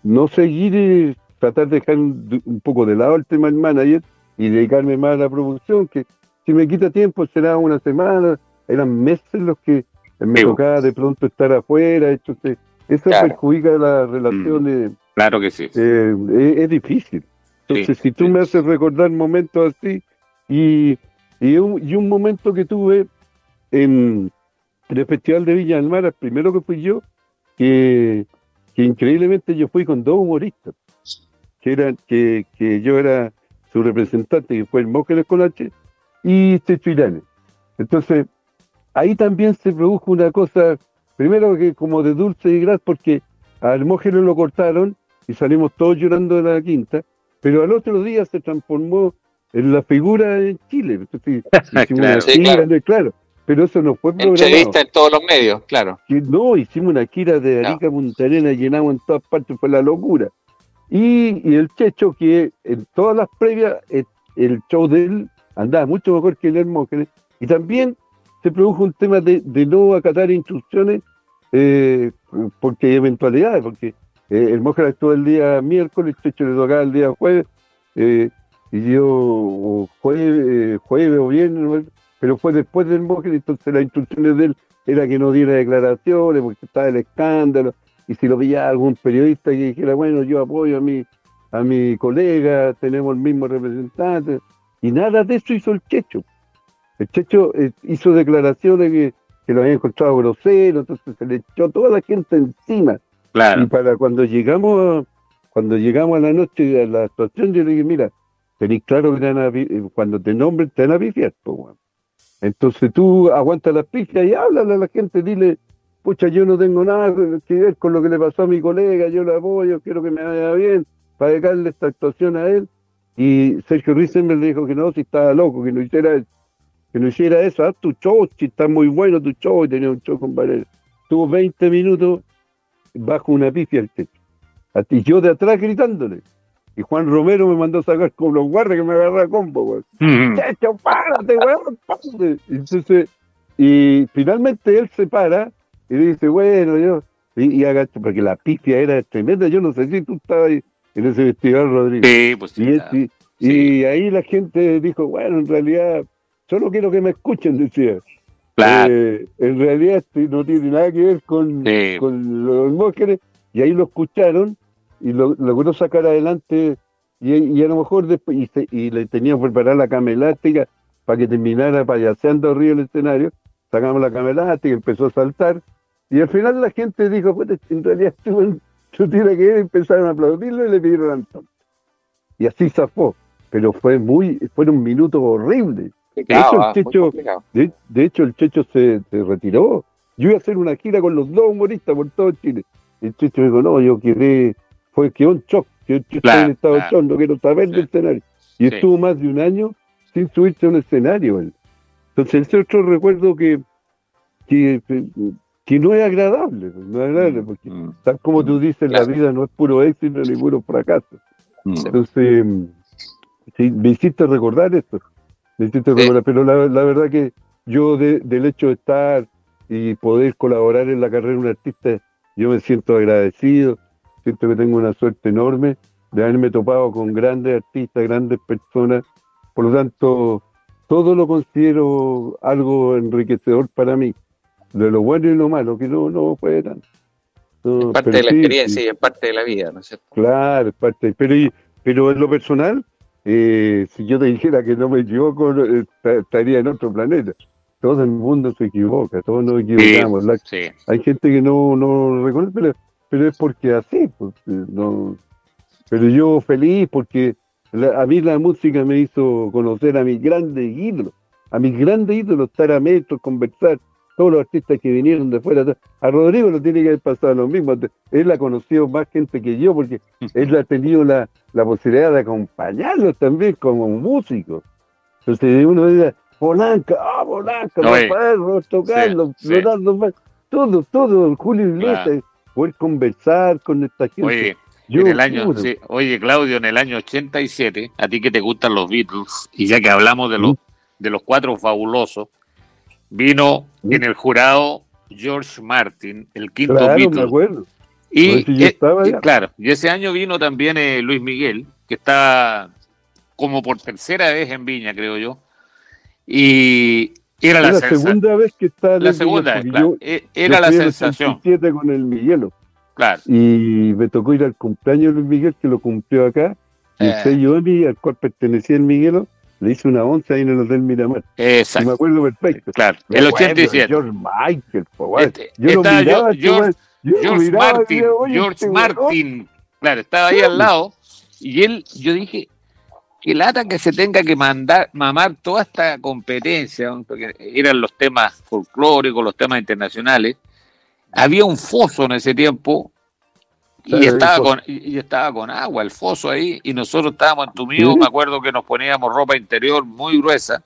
no seguir, eh, tratar de dejar un, un, poco de lado el tema del manager y dedicarme más a la producción, que si me quita tiempo será una semana, eran meses los que me tocaba de pronto estar afuera, entonces eso perjudica las relaciones. Mm, claro que sí. Eh, es, difícil. Entonces, si tú me haces recordar momentos así, y, y, un, momento que tuve en, el Festival de Villa del Mar, el primero que fui yo, que, que increíblemente yo fui con dos humoristas, que eran, que, que yo era su representante, que fue el Mógenes Colache, y Irane. Entonces, ahí también se produjo una cosa, primero que como de dulce y gras, porque al Mógenes lo cortaron y salimos todos llorando de la quinta, pero al otro día se transformó en la figura en Chile. Entonces, claro, claro. Pero eso no fue programado. en todos los medios, claro. no, hicimos una gira de Arica Punta Arena, llenamos en todas partes, fue la locura. Y, el Checho, que en todas las previas, eh, el, show de él andaba mucho mejor que el Hermógenes. Y también se produjo un tema de, no acatar instrucciones eh, porque hay eventualidades, porque eh, el Mógenes estuvo el día miércoles, el Checho le tocaba el día jueves, y yo jueves, jueves o viernes, pero fue después del Mógenes, entonces las instrucciones de él era que no diera declaraciones porque estaba el escándalo y si lo veía algún periodista que dijera, bueno, yo apoyo a mi, a mi colega, tenemos el mismo representante, y nada de eso hizo el Checho. El Checho eh, hizo declaraciones que, que, lo había encontrado grosero, entonces se le echó toda la gente encima. Claro. Y para cuando llegamos, cuando llegamos a la noche a la actuación, yo le dije, mira, tenéis claro que eh, cuando te nombren te van a pifiar, Entonces tú aguantas las pifias y háblale a la gente, dile, pucha, yo no tengo nada que ver con lo que le pasó a mi colega, yo lo apoyo, quiero que me vaya bien, para dedicarle esta actuación a él. Y Sergio me le dijo que no, si estaba loco, que no hiciera que no hiciera eso, haz tu show, si está muy bueno tu show, y tenía un show con Valera. Tuvo 20 minutos bajo una pifia el techo. Y yo de atrás gritándole. Y Juan Romero me mandó a sacar con los guardias que me agarra combo, weón. ¡Checho, párate, weón! Párate. Entonces, y finalmente él se para y dice, bueno, yo, y, y porque la pifia era tremenda, yo no sé si tú estabas ahí, en ese festival, Rodrigo. Sí, pues sí, y, claro. y- y ahí la gente dijo, bueno, en realidad, solo quiero que me escuchen, decía. Claro. Eh, en realidad este no tiene nada que ver con, Sí. con los Mósquenes, y ahí lo escucharon y lo logró sacar adelante, y, y a lo mejor después, y, se- y le tenían que preparar la cama elástica para que terminara payaseando arriba el escenario, sacamos la cama elástica, empezó a saltar, y al final la gente dijo, pues en realidad tú, tú tienes que ir, y empezaron a aplaudirlo y le pidieron Antón. Y así zafó, pero fue muy, fueron minutos horribles. Complicado, Eso, el ah, Checho-. De, de hecho, el Checho se, se retiró. Yo iba a hacer una gira con los dos humoristas por todo Chile. El Checho dijo, no, yo quedé, fue que un shock. Yo, yo estoy en estado claro. shock, no quiero saber Sí. del escenario. Y Sí. estuvo más de un año sin subirse a un escenario. él. Entonces, ese otro recuerdo que, que, que no es agradable, no es agradable, porque Mm, tal como tú dices, Claro. la vida no es puro éxito ni puro fracaso. mm. Entonces, mm, sí, me hiciste recordar esto. Me hiciste Sí. recordar, pero la, la verdad que yo de- del hecho de estar y poder colaborar en la carrera de un artista, yo me siento agradecido, siento que tengo una suerte enorme de haberme topado con grandes artistas, grandes personas. Por lo tanto, todo lo considero algo enriquecedor para mí, de lo bueno y lo malo, que no, no fue tanto. No, Es parte de la sí, experiencia y es parte de la vida, ¿no es cierto? Claro, es parte. Pero, pero en lo personal, eh, si yo te dijera que no me equivoco, eh, esta- estaría en otro planeta. Todo el mundo se equivoca, todos nos equivocamos. La- Sí. hay gente que no, no reconoce, pero, pero es porque así. pues, eh, no. Pero yo feliz porque la- a mí la música me hizo conocer a mis grandes ídolos, a mis grandes ídolos, estar a metros, conversar, todos los artistas que vinieron de fuera. A Rodrigo lo tiene que haber pasado lo mismo. Él ha conocido más gente que yo porque él ha tenido la, la posibilidad de acompañarlos también como músico. Entonces uno dice, Polanca, ah, Polanca, Oye, Rafael, Roberto sí, Carlos, sí. Leonardo Mar- todo, todo, Julio Iglesias, Claro. Poder conversar con esta gente. Oye, Yo, en el año, sí, oye Claudio, en el año 87, a ti que te gustan los Beatles, y ya que hablamos de los, de los cuatro fabulosos, vino en el jurado George Martin, el quinto claro, me Beatle. acuerdo. Y, si eh, allá. claro, y ese año vino también eh, Luis Miguel, que está como por tercera vez en Viña, creo yo. Y era la, la segunda vez que está la segunda vez, claro. yo- yo Era la en el sensación, 87 con el Miguelo claro. y me tocó ir al cumpleaños de Luis Miguel que lo cumplió acá y el Eh. sello Emi al cual pertenecía el Miguelo le hice una once ahí en el Hotel Miramar y me Exacto. acuerdo perfecto Claro, Me el acuerdo de 87. George Michael po, guay. Este- yo lo estaba miraba George- este yo lo George miraba Martin, decía, "Oye, George este Martin, claro, estaba ahí al lado, y él, yo dije, que lata que se tenga que mandar, mamar toda esta competencia, ¿no? porque eran los temas folclóricos, los temas internacionales, había un foso en ese tiempo, y estaba, con, y estaba con agua, el foso ahí, y nosotros estábamos entumidos, Sí. me acuerdo que nos poníamos ropa interior muy gruesa,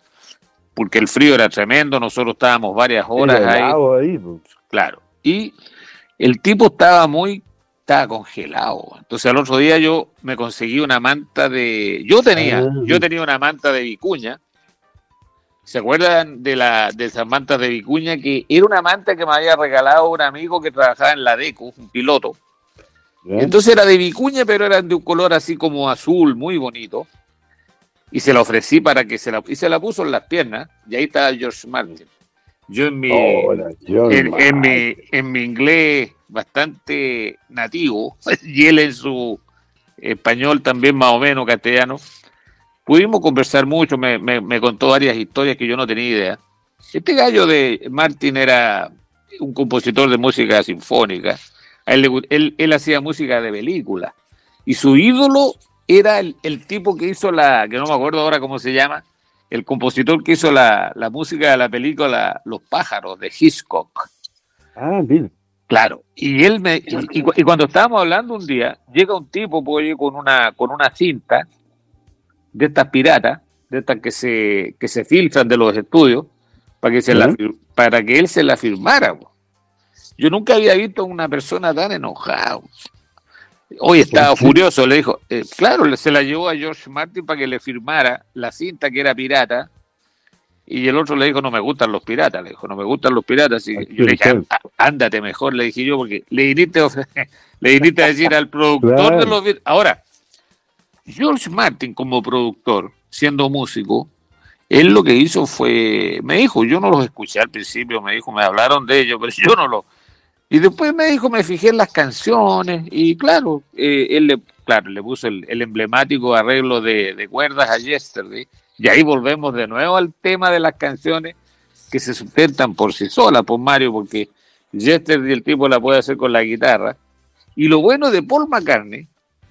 porque el frío era tremendo, nosotros estábamos varias horas ahí. ahí, po. Claro. Y el tipo estaba muy, estaba congelado. Entonces al otro día yo me conseguí una manta de, yo tenía, Ah. yo tenía una manta de vicuña. ¿Se acuerdan de la de esas mantas de vicuña que era una manta que me había regalado un amigo que trabajaba en la DECO, un piloto? Entonces era de vicuña, pero eran de un color así como azul, muy bonito. Y se la ofrecí para que se la, y se la puso en las piernas, y ahí estaba George Martin. Yo en mi, Hola, en, mi, en mi inglés bastante nativo, y él en su español también más o menos castellano, pudimos conversar mucho, me, me- me contó varias historias que yo no tenía idea. Este gallo de Martin era un compositor de música sinfónica, él, él, él hacía música de película, y su ídolo era el, el tipo que hizo la, que no me acuerdo ahora cómo se llama, el compositor que hizo la, la música de la película Los pájaros de Hitchcock. Ah, mira. Claro, y él me y, y cu- y cuando estábamos hablando un día, llega un tipo pues, con una con una cinta de estas piratas, de estas que se que se filtran de los estudios para que se la para que él se la firmara. pues. Yo nunca había visto a una persona tan enojada. Hoy estaba ¿Por qué? furioso, le dijo, eh, claro, se la llevó a George Martin para que le firmara la cinta que era pirata. Y el otro le dijo, no me gustan los piratas, le dijo, no me gustan los piratas. Y yo le dije, está. "Á- ándate mejor, le dije yo, porque le viniste, le viniste a decir al productor Claro. de los. Ahora, George Martin como productor, siendo músico, él lo que hizo fue, me dijo, yo no los escuché al principio, me dijo, me hablaron de ellos, pero yo no los... Y después me dijo, me fijé en las canciones y claro, eh, él le, claro, le puso el, emblemático arreglo de, de, cuerdas a Yesterday. Y ahí volvemos de nuevo al tema de las canciones que se sustentan por sí solas, por Mario, porque Yesterday el tipo la puede hacer con la guitarra. Y lo bueno de Paul McCartney,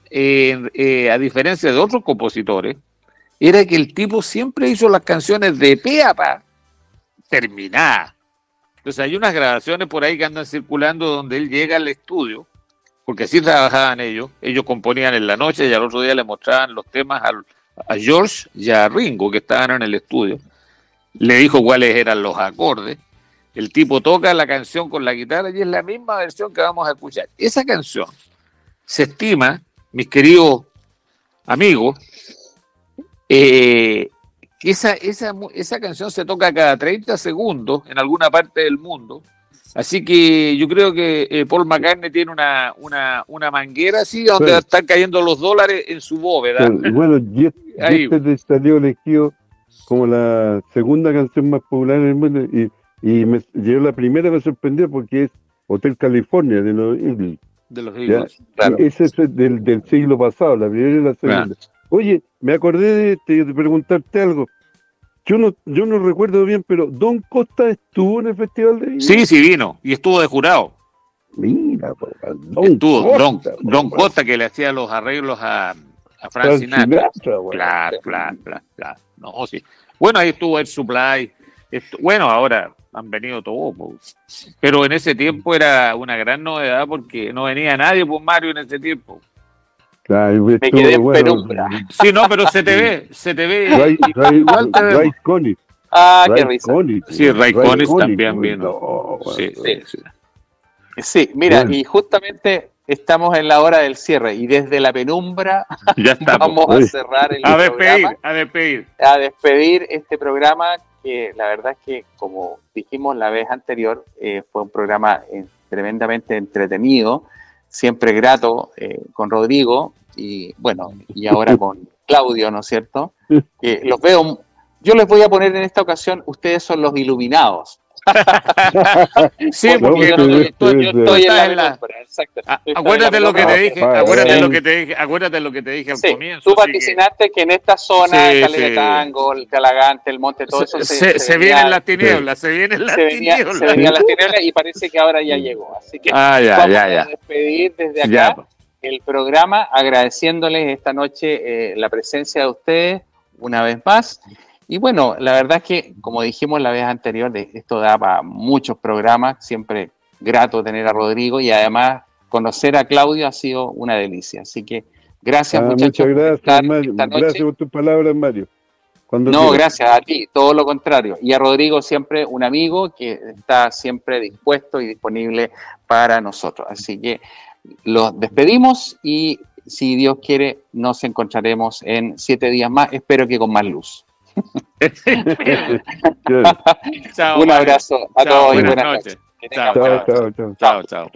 eh, a diferencia de otros compositores, era que el tipo siempre hizo las canciones de pe a pa terminadas entonces hay unas grabaciones por ahí que andan circulando donde él llega al estudio, porque así trabajaban ellos, ellos componían en la noche y al otro día le mostraban los temas a, George y a Ringo que estaban en el estudio. Le dijo cuáles eran los acordes. El tipo toca la canción con la guitarra y es la misma versión que vamos a escuchar. Esa canción se estima, mis queridos amigos, eh, esa, esa, esa canción se toca cada 30 segundos en alguna parte del mundo. Así que yo creo que eh, Paul McCartney tiene una, una, una manguera así donde están cayendo los dólares en su bóveda. Bueno, este salió elegido como la segunda canción más popular en el mundo y, y me, yo la primera me sorprendió porque es Hotel California de los Eagles. De los Eagles, Ese es del, del, siglo pasado, la primera y la segunda. Oye, me acordé de, preguntarte algo. Yo no, yo no recuerdo bien, pero Don Costa estuvo en el Festival de Viña. Sí, sí vino y estuvo de jurado. Mira, Don estuvo Costa, Don, Costa que le hacía los arreglos a, a Frank Sinatra. claro, claro, claro, No, sí. Bueno, ahí estuvo el Supply. bueno, ahora han venido todos. Pero en ese tiempo era una gran novedad porque no venía nadie por Mario en ese tiempo. Me quedé en penumbra. Sí, no, pero se te ve, se te ve. Ray, Ray, Ray Connick. Ah, qué risa. Sí, Ray, Connick también vino. sí, sí. sí, mira, y justamente estamos en la hora del cierre y desde la penumbra ya vamos a cerrar el a despedir, a despedir. A despedir este programa que la verdad es que, como dijimos la vez anterior, eh, fue un programa eh, tremendamente entretenido, siempre grato eh, con Rodrigo, y bueno, y ahora con Claudio, ¿no es cierto? Que los veo, yo les voy a poner en esta ocasión, ustedes son los iluminados. sí, porque yo, estoy, en la, Exacto, acuérdate lo que te dije, acuérdate lo que te dije, acuérdate lo que te dije al comienzo. Tú vaticinaste que... en esta zona, sí, Caletango, el Calagante, el Monte, todo eso se, se, vienen las tinieblas, se vienen las tinieblas. Se venían las tinieblas y parece que ahora ya llegó. Así que ah, ya, vamos ya, ya. a despedir desde acá. Pues el programa, agradeciéndoles esta noche eh, la presencia de ustedes una vez más. Y bueno, la verdad es que, como dijimos la vez anterior, esto da para muchos programas, siempre grato tener a Rodrigo y además conocer a Claudio ha sido una delicia. Así que gracias ah, muchachos. Muchas gracias, Mario. Gracias por tus palabras, Mario. no, gracias a ti, todo lo contrario. Y a Rodrigo siempre un amigo que está siempre dispuesto y disponible para nosotros. Así que los despedimos y si Dios quiere nos encontraremos en siete días más, espero que con más luz. Un abrazo a todos y buenas noches. chao, chao. chao. chao.